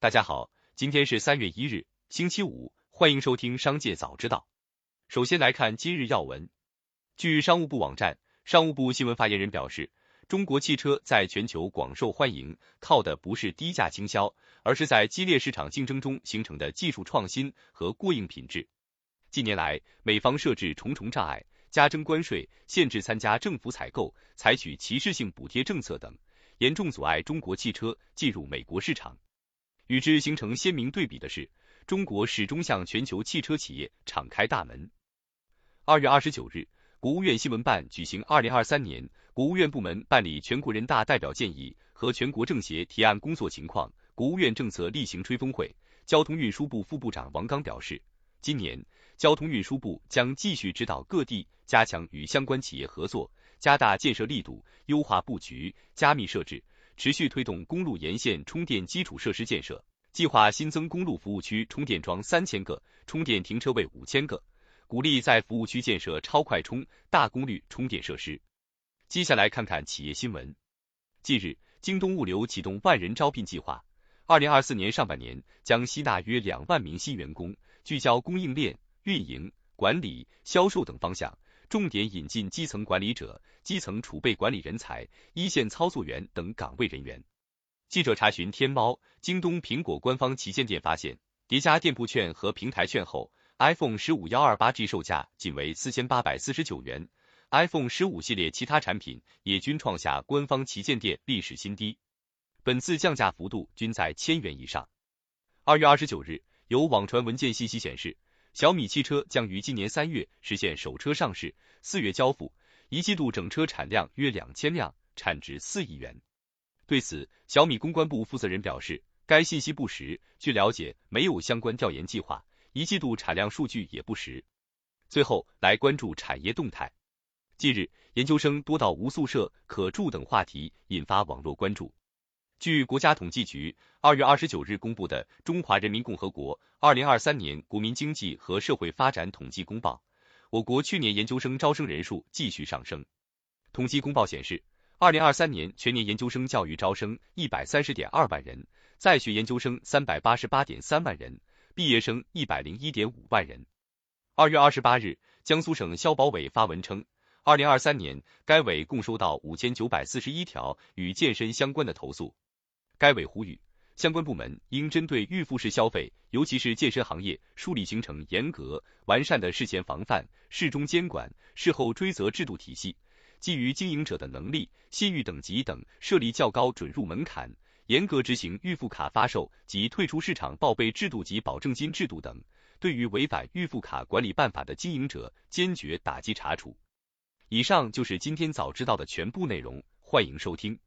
大家好，今天是三月一日，星期五，欢迎收听商界早知道。首先来看今日要闻。据商务部网站，商务部新闻发言人表示，中国汽车在全球广受欢迎，靠的不是低价倾销，而是在激烈市场竞争中形成的技术创新和过硬品质。近年来，美方设置重重障碍，加征关税、限制参加政府采购、采取歧视性补贴政策等。严重阻碍中国汽车进入美国市场。与之形成鲜明对比的是，中国始终向全球汽车企业敞开大门。二月二十九日，国务院新闻办举行二零二三年国务院部门办理全国人大代表建议和全国政协提案工作情况、国务院政策例行吹风会。交通运输部副部长王刚表示，今年交通运输部将继续指导各地加强与相关企业合作。加大建设力度，优化布局，加密设置，持续推动公路沿线充电基础设施建设。计划新增公路服务区充电桩三千个，充电停车位五千个，鼓励在服务区建设超快充、大功率充电设施。接下来看看企业新闻。近日，京东物流启动万人招聘计划，二零二四年上半年将吸纳约两万名新员工，聚焦供应链、运营、管理、销售等方向。重点引进基层管理者、基层储备管理人才、一线操作员等岗位人员。记者查询天猫、京东、苹果官方旗舰店发现，叠加店铺券和平台券后，iPhone 十五幺二八 G 售价仅为四千八百四十九元，iPhone 十五系列其他产品也均创下官方旗舰店历史新低，本次降价幅度均在千元以上。二月二十九日，有网传文件信息显示。小米汽车将于今年三月实现首车上市，四月交付，一季度整车产量约两千辆，产值四亿元。对此，小米公关部负责人表示，该信息不实，据了解没有相关调研计划，一季度产量数据也不实。最后来关注产业动态，近日研究生多到无宿舍可住等话题引发网络关注。据国家统计局二月二十九日公布的《中华人民共和国二零二三年国民经济和社会发展统计公报》，我国去年研究生招生人数继续上升。统计公报显示，二零二三年全年研究生教育招生一百三十点二万人，在学研究生三百八十八点三万人，毕业生一百零一点五万人。二月二十八日，江苏省消保委发文称，二零二三年该委共收到五千九百四十一条与健身相关的投诉。该委呼吁相关部门应针对预付式消费，尤其是健身行业，树立形成严格完善的事前防范、事中监管、事后追责制度体系，基于经营者的能力、信誉等级等，设立较高准入门槛，严格执行预付卡发售及退出市场报备制度及保证金制度等，对于违反预付卡管理办法的经营者，坚决打击查处。以上就是今天早知道的全部内容，欢迎收听。